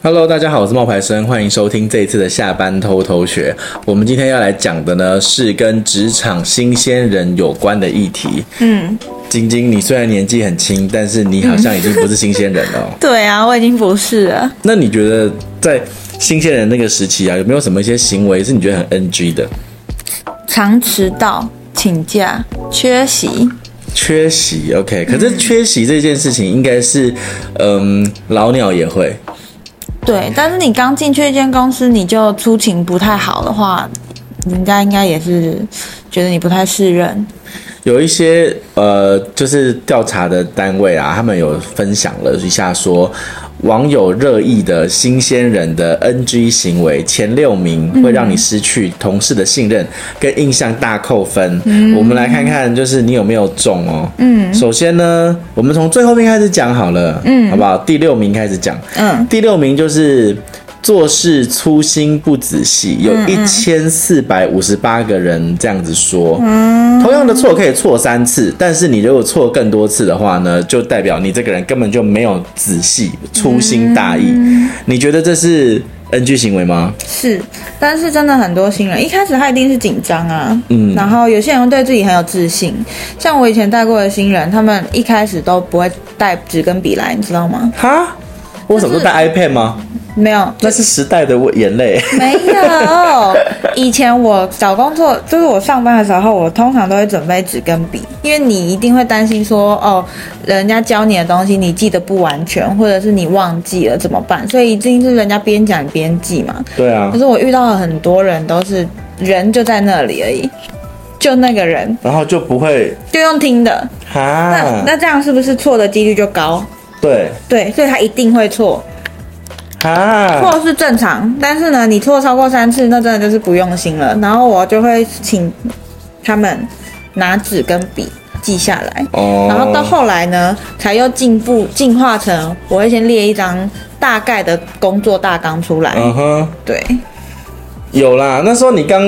Hello，大家好，我是冒牌生，欢迎收听这一次的下班偷偷学。我们今天要来讲的呢，是跟职场新鲜人有关的议题。嗯，晶晶，你虽然年纪很轻，但是你好像已经不是新鲜人了。对啊，我已经不是了。那你觉得在新鲜人那个时期啊，有没有什么一些行为是你觉得很 NG 的？常迟到、请假、缺席。缺席，OK。可是缺席这件事情，应该是，嗯，嗯，老鸟也会。对，但是你刚进去一间公司，你就出勤不太好的话，人家应该也是觉得你不太适任。有一些呃，就是调查的单位啊，他们有分享了一下说。网友热议的新鲜人的 NG 行为前六名，会让你失去同事的信任跟印象大扣分。嗯，我们来看看，就是你有没有中哦。嗯，首先呢，我们从最后面开始讲好了。嗯，好不好？第六名开始讲。嗯，第六名就是。做事粗心不仔细，有一千四百五十八个人这样子说。嗯，同样的错可以错三次，但是你如果错更多次的话呢，就代表你这个人根本就没有仔细、粗心大意。嗯。你觉得这是 NG 行为吗？是，但是真的很多新人一开始他一定是紧张啊。嗯，然后有些人会对自己很有自信，像我以前带过的新人，他们一开始都不会带纸跟笔来，你知道吗？哈？我怎么都带 iPad 吗？没有，那是时代的眼泪。没有，以前我找工作，就是我上班的时候，我通常都会准备纸跟笔，因为你一定会担心说，哦，人家教你的东西你记得不完全，或者是你忘记了怎么办？所以一定是人家边讲边记嘛。对啊。可是我遇到了很多人都是人就在那里而已，就那个人，然后就不会就用听的。啊。那那这样是不是错的几率就高？对。对，所以他一定会错。啊，错是正常，但是呢，你错超过三次，那真的就是不用心了。然后我就会请他们拿纸跟笔记下来，哦，然后到后来呢，才又进步进化成我会先列一张大概的工作大纲出来。嗯哼，对，有啦，那时候你刚。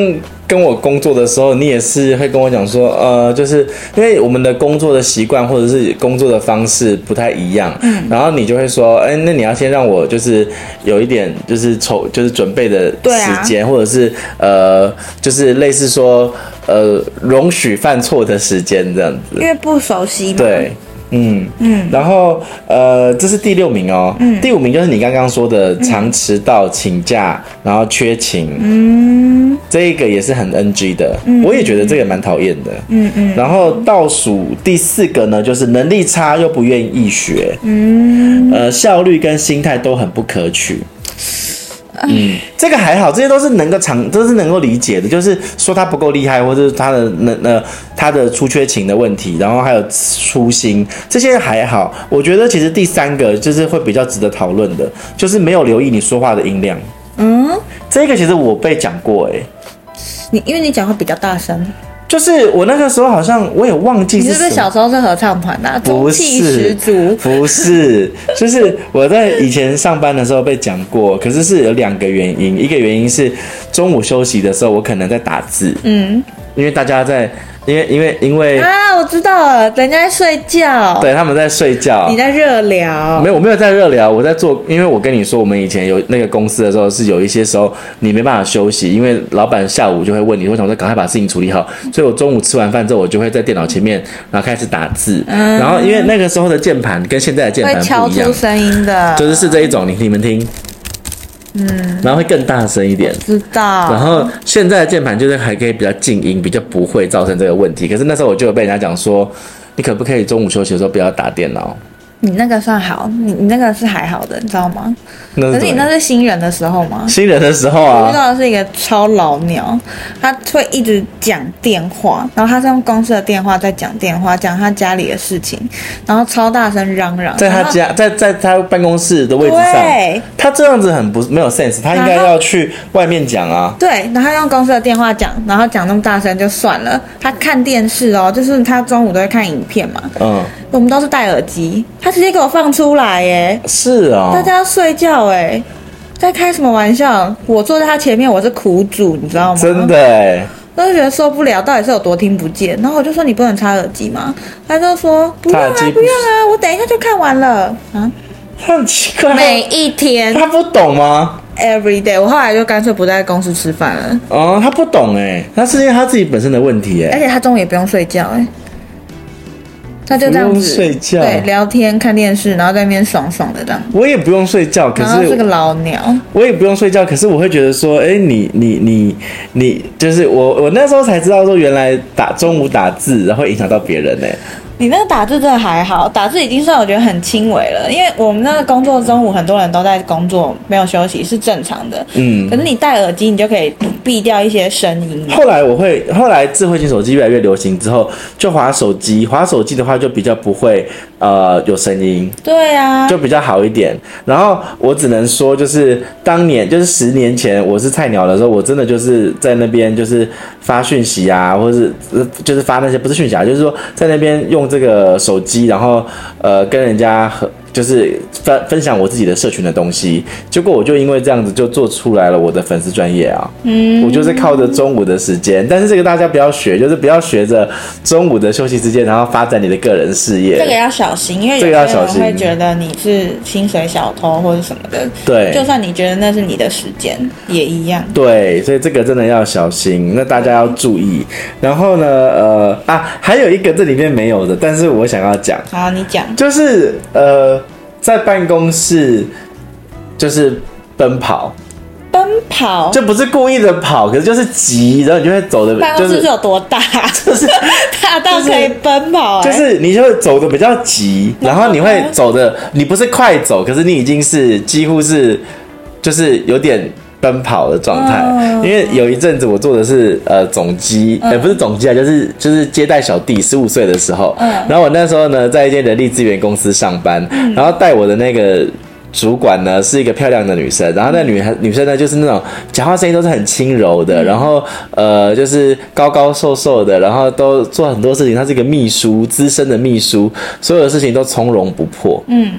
跟我工作的时候，你也是会跟我讲说，呃，就是因为我们的工作的习惯或者是工作的方式不太一样，嗯，然后你就会说，哎，那你要先让我就是有一点就是筹就是准备的时间，啊，或者是呃，就是类似说呃，容许犯错的时间这样子，因为不熟悉嘛，对。嗯嗯，然后呃，这是第六名哦。嗯，第五名就是你刚刚说的常迟到、请假，然后缺勤。嗯，这一个也是很 NG 的。嗯，我也觉得这个蛮讨厌的。嗯嗯。然后倒数第四个呢，就是能力差又不愿意学。嗯，呃，效率跟心态都很不可取。嗯，这个还好，这些都是能够常，都是能够理解的。就是说他不够厉害，或者是他的那那他的出缺勤的问题，然后还有粗心，这些还好。我觉得其实第三个就是会比较值得讨论的，就是没有留意你说话的音量。嗯，这个其实我被讲过哎、欸，你因为你讲话比较大声。就是我那个时候好像我也忘记是，你是不是小时候是合唱团的、啊？不是，不是，就是我在以前上班的时候被讲过，可是是有两个原因，一个原因是中午休息的时候我可能在打字，嗯，因为大家在。因为因为因为啊，我知道了，人家在睡觉，对，他们在睡觉，你在热聊，没有，我没有在热聊，我在做，因为我跟你说，我们以前有那个公司的时候，是有一些时候你没办法休息，因为老板下午就会问你，为什么说赶快把事情处理好，所以我中午吃完饭之后，我就会在电脑前面，然后开始打字，嗯、然后因为那个时候的键盘跟现在的键盘不一样，会敲出声音的，就是是这一种，你你们听。嗯，然后会更大声一点，知道。然后现在的键盘就是还可以比较静音，比较不会造成这个问题。可是那时候我就有被人家讲说，你可不可以中午休息的时候不要打电脑？你那个算好，你你那个是还好的，你知道吗？可是你那是新人的时候吗？新人的时候啊，我遇到的是一个超老鸟，他会一直讲电话，然后他是用公司的电话在讲电话，讲他家里的事情，然后超大声嚷嚷，在他家，在在他办公室的位置上，对，他这样子很不没有 sense，他应该要去外面讲啊。对，然后他用公司的电话讲，然后讲那么大声就算了，他看电视哦，就是他中午都会看影片嘛，嗯。我们都是戴耳机，他直接给我放出来耶！是啊、哦，大家要睡觉哎，在开什么玩笑？我坐在他前面，我是苦主，你知道吗？真的哎，我就觉得受不了，到底是有多听不见？然后我就说，你不能插耳机吗？他就说不用啊，不用啊，我等一下就看完了啊。他很奇怪，每一天他不懂吗？Every day，我后来就干脆不在公司吃饭了。哦，他不懂哎，那是因为他自己本身的问题哎，而且他中午也不用睡觉哎。他就这样子睡觉，对，聊天、看电视，然后在那边爽爽的这样。我也不用睡觉，可是是个老鸟。我也不用睡觉，可是我会觉得说，哎、欸，你你你你，就是我我那时候才知道说，原来打中午打字，然后影响到别人呢。你那个打字真的还好，打字已经算我觉得很轻微了，因为我们那个工作中午很多人都在工作，没有休息是正常的。嗯，可是你戴耳机，你就可以避掉一些声音。后来我会，后来智慧型手机越来越流行之后，就滑手机，滑手机的话就比较不会呃有声音。对啊，就比较好一点。然后我只能说，就是当年就是十年前我是菜鸟的时候，我真的就是在那边就是发讯息啊，或者是就是发那些不是讯息啊，就是说在那边用。这个手机，然后呃，跟人家和。就是分分享我自己的社群的东西，结果我就因为这样子就做出来了我的粉丝专业啊，嗯，我就是靠着中午的时间，但是这个大家不要学，就是不要学着中午的休息时间，然后发展你的个人事业，这个要小心，因为有些人会觉得你是薪水小偷或者什么的，对，就算你觉得那是你的时间也一样，对，所以这个真的要小心，那大家要注意。然后呢，呃啊，还有一个这里面没有的，但是我想要讲，好，你讲，就是呃。在办公室就是奔跑，奔跑就不是故意的跑，可是就是急，然后你就会走的。办公室是有多大？就是 大到可以奔跑，就是你就会走的比较急，然后你会走的，你不是快走，可是你已经是几乎是就是有点。奔跑的状态，因为有一阵子我做的是呃总机，也、嗯。欸、不是总机啊，就是就是接待小弟，十五岁的时候，嗯，然后我那时候呢在一间人力资源公司上班，嗯、然后带我的那个主管呢是一个漂亮的女生，然后那女孩女生呢就是那种讲话声音都是很轻柔的，嗯、然后呃就是高高瘦瘦的，然后都做很多事情，她是一个秘书，资深的秘书，所有的事情都从容不迫，嗯，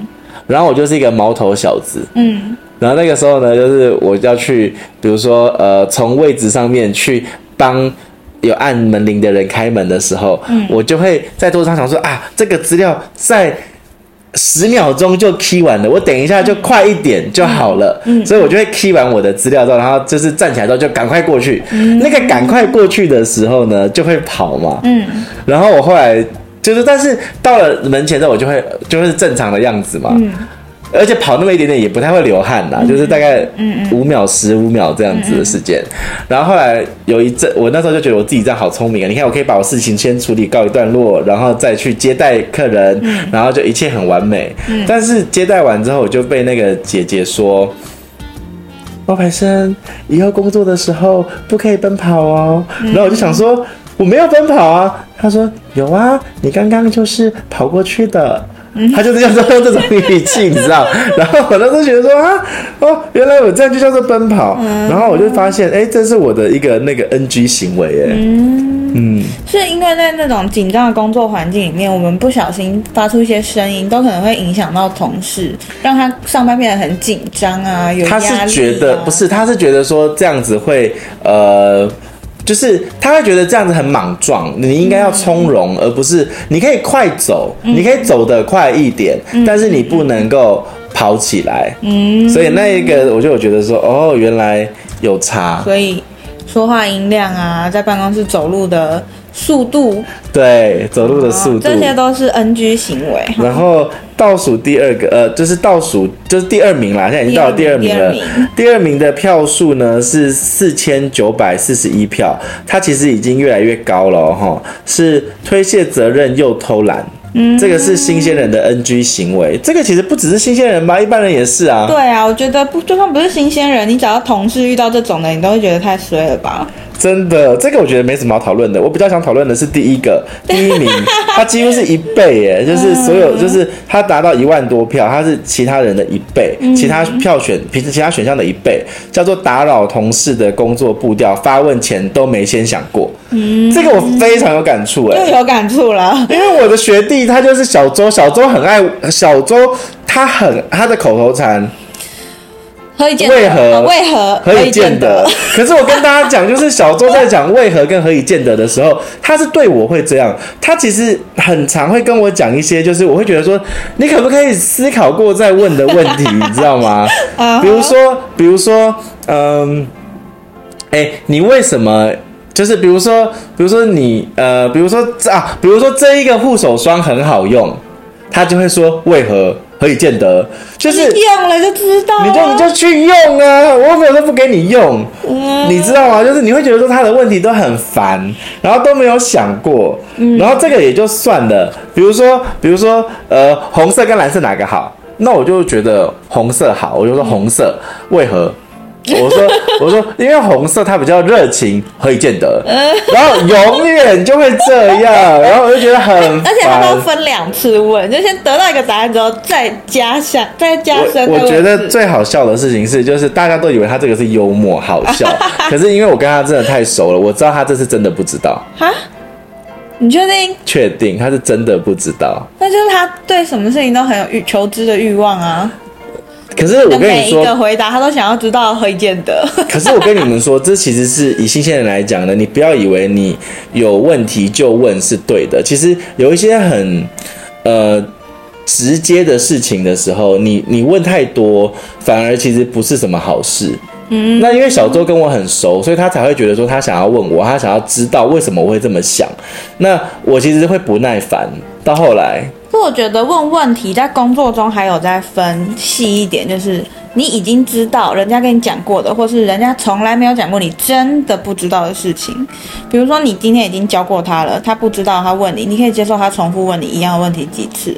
然后我就是一个毛头小子，嗯。然后那个时候呢，就是我要去，比如说，呃，从位置上面去帮有按门铃的人开门的时候，嗯，我就会在桌子上想说啊，这个资料在十秒钟就 key 完了，我等一下就快一点就好了，嗯，所以我就会 key 完我的资料之后，然后就是站起来之后就赶快过去，嗯，那个赶快过去的时候呢，就会跑嘛，嗯，然后我后来就是，但是到了门前之后，我就会就会是正常的样子嘛，嗯。而且跑那么一点点也不太会流汗呐，嗯、就是大概五秒、十五秒这样子的时间。然后后来有一阵，我那时候就觉得我自己这样好聪明啊！你看，我可以把我事情先处理告一段落，然后再去接待客人，嗯、然后就一切很完美。嗯、但是接待完之后，我就被那个姐姐说：“王培生，以后工作的时候不可以奔跑哦。嗯”然后我就想说：“我没有奔跑啊。”她说：“有啊，你刚刚就是跑过去的。”他就是叫做用这种语气，你知道？然后我当时觉得说啊，哦，原来我这样就叫做奔跑。然后我就发现，哎，这是我的一个那个 NG 行为，哎，嗯嗯，是因为在那种紧张的工作环境里面，我们不小心发出一些声音，都可能会影响到同事，让他上班变得很紧张啊，有压力啊。他是觉得不是，他是觉得说这样子会呃。就是他会觉得这样子很莽撞，你应该要从容，而不是你可以快走，你可以走得快一点，但是你不能够跑起来。嗯，所以那一个我就觉得说，哦，原来有差。所以说话音量啊，在办公室走路的速度，对，走路的速度，这些都是 NG 行为。然后。倒数第二个，呃，就是倒数，就是第二名啦。现在已经到了第二名了。第二名，第二名的票数呢是四千九百四十一票，它其实已经越来越高了哈。是推卸责任又偷懒，嗯，这个是新鲜人的 NG 行为。这个其实不只是新鲜人吧，一般人也是啊。对啊，我觉得不，就算不是新鲜人，你只要同事遇到这种的，你都会觉得太衰了吧。真的，这个我觉得没什么好讨论的。我比较想讨论的是第一个，第一名，他几乎是一倍耶，就是所有，就是他达到一万多票，他是其他人的一倍，其他票选平时其他选项的一倍，叫做打扰同事的工作步调，发问前都没先想过。嗯，这个我非常有感触哎，又有感触了，因为我的学弟他就是小周，小周很爱小周，他很他的口头禅。何以见得？为何？为何？何以见得？可是我跟大家讲，就是小周在讲为何跟何以见得的时候，他是对我会这样。他其实很常会跟我讲一些，就是我会觉得说，你可不可以思考过再问的问题，你知道吗？比如说，比如说，嗯，哎，你为什么？就是比如说，比如说你，呃，比如说啊，比如说这一个护手霜很好用，他就会说为何？何以见得？就是用了就知道，你就你就去用啊！我没有说不给你用，嗯、你知道吗？就是你会觉得说他的问题都很烦，然后都没有想过，嗯、然后这个也就算了。比如说，比如说，呃，红色跟蓝色哪个好？那我就觉得红色好，我就说红色，嗯、为何？我说，我说，因为红色它比较热情，何以见得？然后永远就会这样，然后我就觉得很烦。而且他都分两次问，就先得到一个答案之后再加上，再加深。我觉得最好笑的事情是，就是大家都以为他这个是幽默好笑，可是因为我跟他真的太熟了，我知道他这是真的不知道。哈？你确定？确定他是真的不知道？那就是他对什么事情都很有欲求知的欲望啊。可是我跟你说，每一个回答他都想要知道何以见得。可是我跟你们说，这其实是以新鲜人来讲的，你不要以为你有问题就问是对的。其实有一些很呃直接的事情的时候，你你问太多，反而其实不是什么好事。嗯，那因为小周跟我很熟，所以他才会觉得说他想要问我，他想要知道为什么我会这么想。那我其实会不耐烦，到后来。我觉得问问题在工作中还有在分细一点，就是你已经知道人家跟你讲过的，或是人家从来没有讲过你真的不知道的事情。比如说你今天已经教过他了，他不知道，他问你，你可以接受他重复问你一样的问题几次。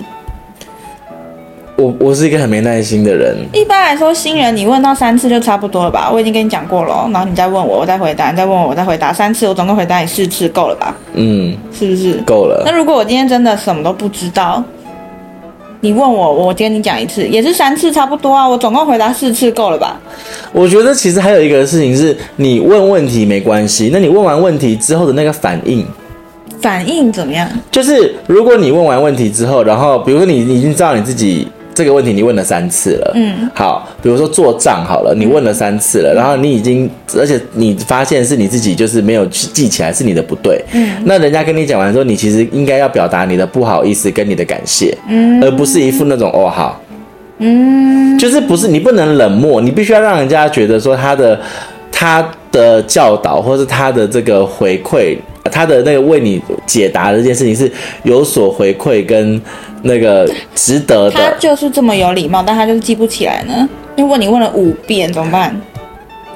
我我是一个很没耐心的人。一般来说，新人你问到三次就差不多了吧？我已经跟你讲过了，然后你再问我，我再回答，你再问我，我再回答三次，我总共回答你四次，够了吧？嗯，是不是？够了。那如果我今天真的什么都不知道，你问我，我跟你讲一次，也是三次，差不多啊。我总共回答四次，够了吧？我觉得其实还有一个事情是，你问问题没关系，那你问完问题之后的那个反应，反应怎么样？就是如果你问完问题之后，然后比如说你你已经知道你自己。这个问题你问了三次了，嗯，好，比如说做账好了，你问了三次了，然后你已经，而且你发现是你自己就是没有记起来，是你的不对，嗯，那人家跟你讲完之后，你其实应该要表达你的不好意思跟你的感谢，嗯，而不是一副那种哦好，嗯，就是不是你不能冷漠，你必须要让人家觉得说他的他的教导或是他的这个回馈，他的那个为你解答的这件事情是有所回馈跟。那个值得的，他就是这么有礼貌，但他就是记不起来呢。如果你问了五遍怎么办？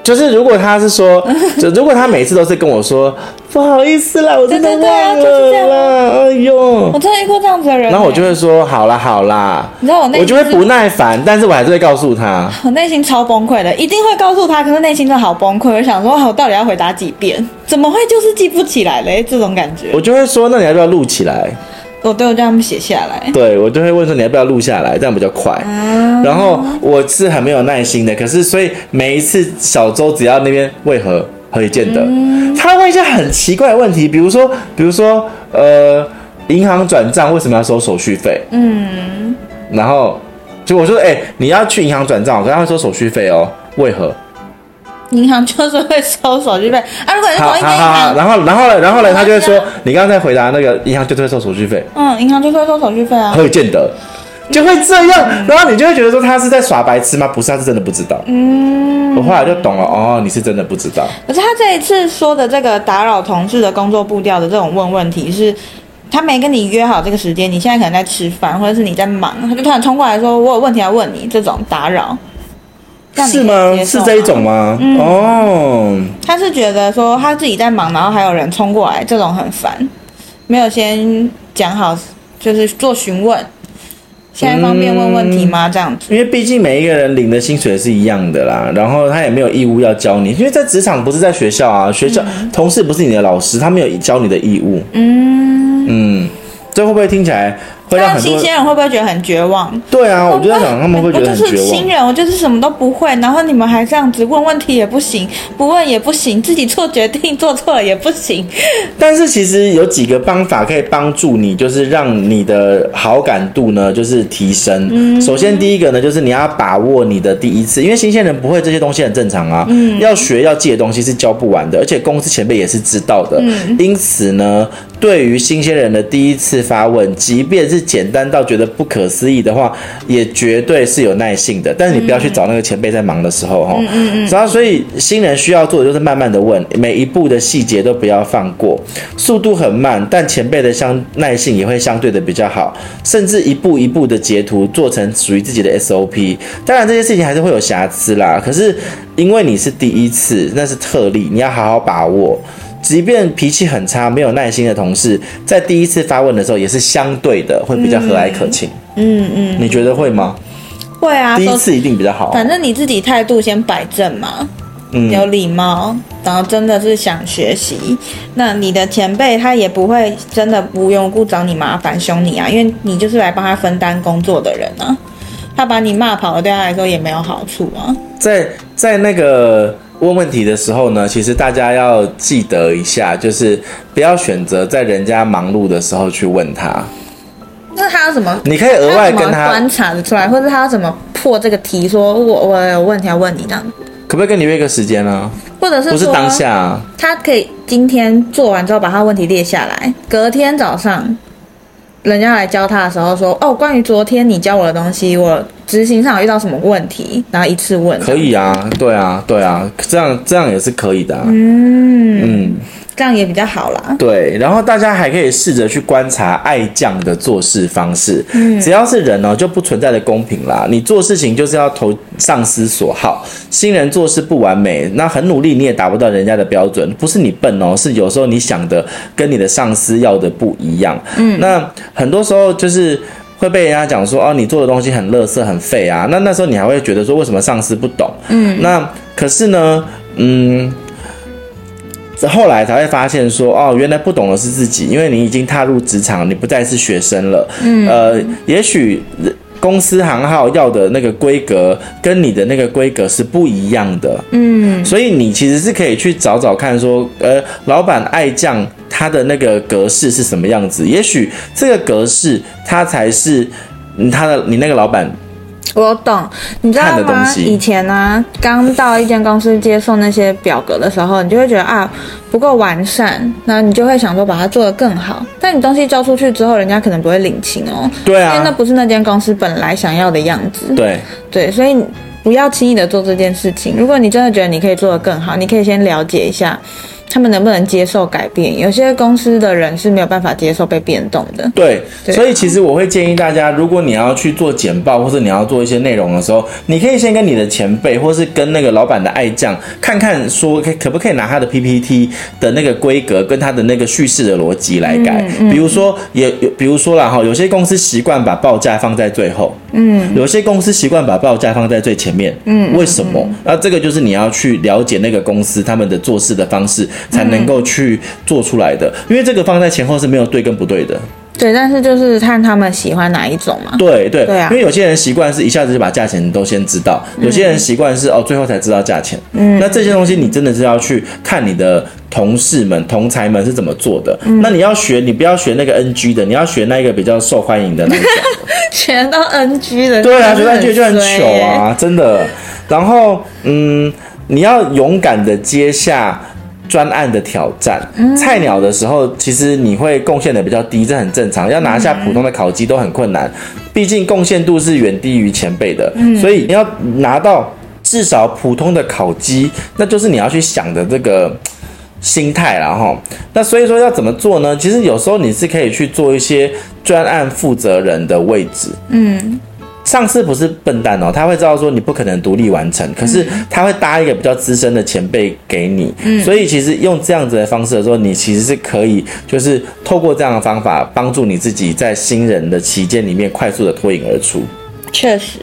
就是如果他是说，就如果他每次都是跟我说不好意思啦，我真的忘了，对对对啊，就是这样。哎呦，我真的遇过这样子的人。然后我就会说好啦好啦，你知道我内心我就会不耐烦，但是我还是会告诉他，我内心超崩溃的，一定会告诉他，可是内心真的好崩溃。我想说，我到底要回答几遍？怎么会就是记不起来嘞？这种感觉，我就会说，那你要不要录起来？我都有叫他们写下来，对，我就会问说，你要不要录下来，这样比较快。嗯、然后我是很没有耐心的，可是所以每一次小周只要那边为何何以见得，嗯、他问一些很奇怪的问题，比如说比如说呃，银行转账为什么要收手续费？嗯，然后就我说哎、欸，你要去银行转账，我跟他会收手续费哦，为何？银行就是会收手续费啊！如果是同一间银行，然后然后呢，然后呢，他就会说，你刚刚在回答那个银行就是会收手续费。嗯，银行就是会收手续费啊。何以见得？就会这样，嗯、然后你就会觉得说他是在耍白痴吗？不是，他是真的不知道。嗯，我后来就懂了，哦，你是真的不知道。可是他这一次说的这个打扰同事的工作步调的这种问问题是，是他没跟你约好这个时间，你现在可能在吃饭，或者是你在忙，他就突然冲过来说，我有问题要问你，这种打扰。是吗？是这一种吗？嗯、哦，他是觉得说他自己在忙，然后还有人冲过来，这种很烦，没有先讲好，就是做询问，现在方便问问题吗？这样子，因为毕竟每一个人领的薪水是一样的啦，然后他也没有义务要教你，因为在职场不是在学校啊，学校、嗯、同事不是你的老师，他没有教你的义务。嗯嗯，这会不会听起来会让很多新鲜人会不会觉得很绝望？对啊，我就在想他们会觉得很绝望。我就是新人，我就是什么都不会，然后你们还这样子问问题也不行，不问也不行，自己做决定做错了也不行。但是其实有几个方法可以帮助你，就是让你的好感度呢，就是提升。嗯，首先第一个呢，就是你要把握你的第一次，因为新鲜人不会这些东西很正常啊。嗯，要学要记的东西是教不完的，而且公司前辈也是知道的。嗯，因此呢，对于新鲜人的第一次发问，即便是简单到觉得不可思议的话，也绝对是有耐性的。但是你不要去找那个前辈在忙的时候哈。嗯嗯嗯。然后，所以新人需要做的就是慢慢的问，每一步的细节都不要放过，速度很慢，但前辈的相耐性也会相对的比较好，甚至一步一步的截图做成属于自己的 SOP。当然这些事情还是会有瑕疵啦，可是因为你是第一次，那是特例，你要好好把握。即便脾气很差、没有耐心的同事，在第一次发问的时候，也是相对的会比较和蔼可亲。嗯嗯，你觉得会吗？会啊，第一次一定比较好。反正你自己态度先摆正嘛，嗯，有礼貌，然后真的是想学习，那你的前辈他也不会真的无缘无故找你麻烦、凶你啊，因为你就是来帮他分担工作的人啊。他把你骂跑了，对他来说也没有好处啊。在在那个。问问题的时候呢，其实大家要记得一下，就是不要选择在人家忙碌的时候去问他。那他要怎么？你可以额外跟他，他观察的出来，或者他要怎么破这个题？说我我有问题要问你这样。可不可以跟你约一个时间呢？或者是不是当下啊？他可以今天做完之后把他问题列下来，隔天早上。人家来教他的时候说：“哦，关于昨天你教我的东西，我执行上有遇到什么问题？然后一次问。”可以啊，对啊，对啊，这样这样也是可以的啊。嗯嗯。这样也比较好啦。对，然后大家还可以试着去观察爱将的做事方式。嗯，只要是人哦，就不存在的公平啦。你做事情就是要投上司所好。新人做事不完美，那很努力你也达不到人家的标准。不是你笨哦，是有时候你想的跟你的上司要的不一样。嗯，那很多时候就是会被人家讲说哦，你做的东西很垃圾很废啊。那那时候你还会觉得说，为什么上司不懂？嗯，那可是呢，嗯。后来才会发现说，哦，原来不懂的是自己，因为你已经踏入职场，你不再是学生了。嗯，呃，也许公司行号要的那个规格跟你的那个规格是不一样的。嗯，所以你其实是可以去找找看，说，呃，老板爱将他的那个格式是什么样子？也许这个格式他才是他的你那个老板。我懂，你知道吗？以前呢、啊，刚到一间公司接受那些表格的时候，你就会觉得啊不够完善，那你就会想说把它做得更好。但你东西交出去之后，人家可能不会领情哦。对啊，因为那不是那间公司本来想要的样子。对对，所以不要轻易的做这件事情。如果你真的觉得你可以做得更好，你可以先了解一下。他们能不能接受改变？有些公司的人是没有办法接受被变动的。对，对，所以其实我会建议大家，如果你要去做简报，或者你要做一些内容的时候，你可以先跟你的前辈，或是跟那个老板的爱将，看看说可可不可以拿他的 PPT 的那个规格跟他的那个叙事的逻辑来改。嗯嗯、比如说，也，比如说啦哈，有些公司习惯把报价放在最后，嗯，有些公司习惯把报价放在最前面，嗯，为什么？那这个就是你要去了解那个公司他们的做事的方式。才能够去做出来的，因为这个放在前后是没有对跟不对的。对，但是就是看他们喜欢哪一种嘛。对对对啊，因为有些人习惯是一下子就把价钱都先知道，有些人习惯是哦最后才知道价钱。嗯，那这些东西你真的是要去看你的同事们、同才们是怎么做的。嗯，那你要学，你不要学那个 NG 的，你要学那个比较受欢迎的那种。全都 NG 的。对啊，学 NG 就很糗啊，真的。然后嗯，你要勇敢的接下。专案的挑战，菜鸟的时候，其实你会贡献的比较低，这很正常。要拿下普通的考绩都很困难，毕竟贡献度是远低于前辈的。所以你要拿到至少普通的考绩，那就是你要去想的这个心态了哈。那所以说要怎么做呢？其实有时候你是可以去做一些专案负责人的位置。嗯。上司不是笨蛋哦，他会知道说你不可能独立完成，可是他会搭一个比较资深的前辈给你，嗯，所以其实用这样子的方式的时候，你其实是可以就是透过这样的方法帮助你自己在新人的期间里面快速的脱颖而出。确实，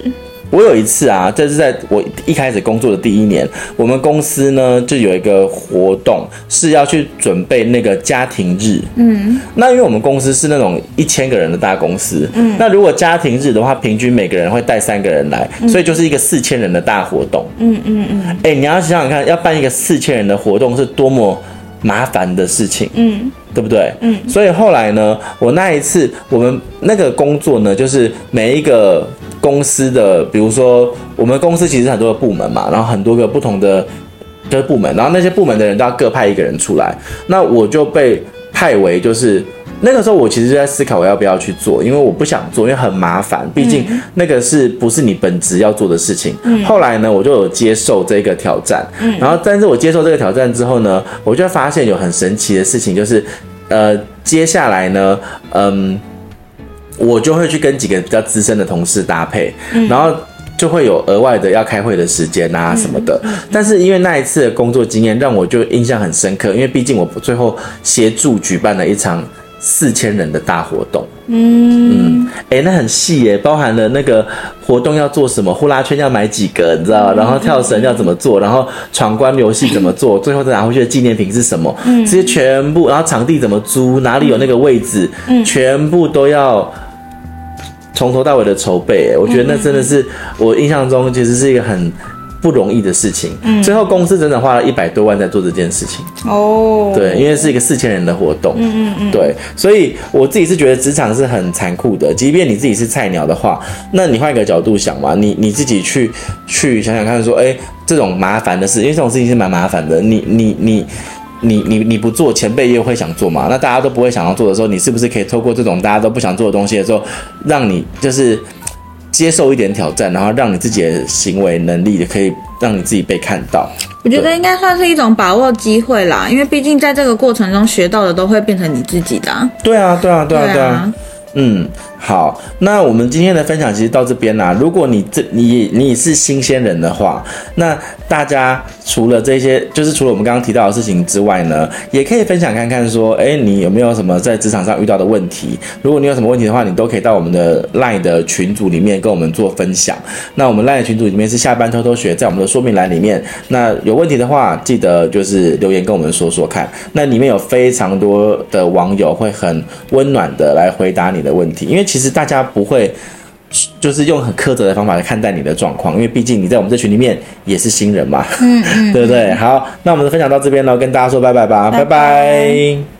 我有一次啊，这是在我一开始工作的第一年，我们公司呢就有一个活动是要去准备那个家庭日。嗯，那因为我们公司是那种一千个人的大公司，嗯，那如果家庭日的话，平均每个人会带三个人来，所以就是一个四千人的大活动。嗯嗯嗯。哎、欸，你要想想看，要办一个四千人的活动是多么麻烦的事情。嗯。对不对？嗯，所以后来呢，我那一次我们那个工作呢，就是每一个公司的，比如说我们公司其实很多个部门嘛，然后很多个不同的就是部门，然后那些部门的人都要各派一个人出来，那我就被派为就是。那个时候我其实就在思考我要不要去做，因为我不想做，因为很麻烦，毕竟那个是不是你本职要做的事情。嗯。后来呢，我就有接受这个挑战。嗯。然后，但是我接受这个挑战之后呢，我就发现有很神奇的事情，就是，呃，接下来呢，嗯，我就会去跟几个比较资深的同事搭配，然后就会有额外的要开会的时间啊什么的。但是因为那一次的工作经验让我就印象很深刻，因为毕竟我最后协助举办了一场。四千人的大活动，嗯嗯，哎、欸，那很细耶，包含了那个活动要做什么，呼啦圈要买几个，你知道？然后跳绳要怎么做，然后闯关游戏怎么做，最后再拿回去的纪念品是什么？嗯，这些全部，然后场地怎么租，哪里有那个位置，嗯，全部都要从头到尾的筹备。我觉得那真的是我印象中其实是一个很。不容易的事情，嗯，最后公司整整花了一百多万在做这件事情，哦，对，因为是一个四千人的活动，嗯嗯嗯，对，所以我自己是觉得职场是很残酷的，即便你自己是菜鸟的话，那你换一个角度想嘛，你你自己去去想想看，说，哎，这种麻烦的事，因为这种事情是蛮麻烦的，你你你你你你你不做，前辈也会想做嘛，那大家都不会想要做的时候，你是不是可以透过这种大家都不想做的东西的时候，让你就是。接受一点挑战，然后让你自己的行为能力也可以让你自己被看到。我觉得应该算是一种把握机会啦，因为毕竟在这个过程中学到的都会变成你自己的。对啊，对啊，对啊，对啊。嗯，好，那我们今天的分享其实到这边啦。如果你这你你是新鲜人的话，那大家除了这些，就是除了我们刚刚提到的事情之外呢，也可以分享看看说，哎，你有没有什么在职场上遇到的问题？如果你有什么问题的话，你都可以到我们的 LINE 的群组里面跟我们做分享。那我们 LINE 群组里面是下班偷偷学，在我们的说明栏里面。那有问题的话，记得就是留言跟我们说说看。那里面有非常多的网友会很温暖的来回答你的问题，因为其实大家不会，就是用很苛责的方法来看待你的状况，因为毕竟你在我们这群里面也是新人嘛，嗯嗯，对不对？好，那我们的分享到这边喽，跟大家说拜拜吧，拜拜。拜拜。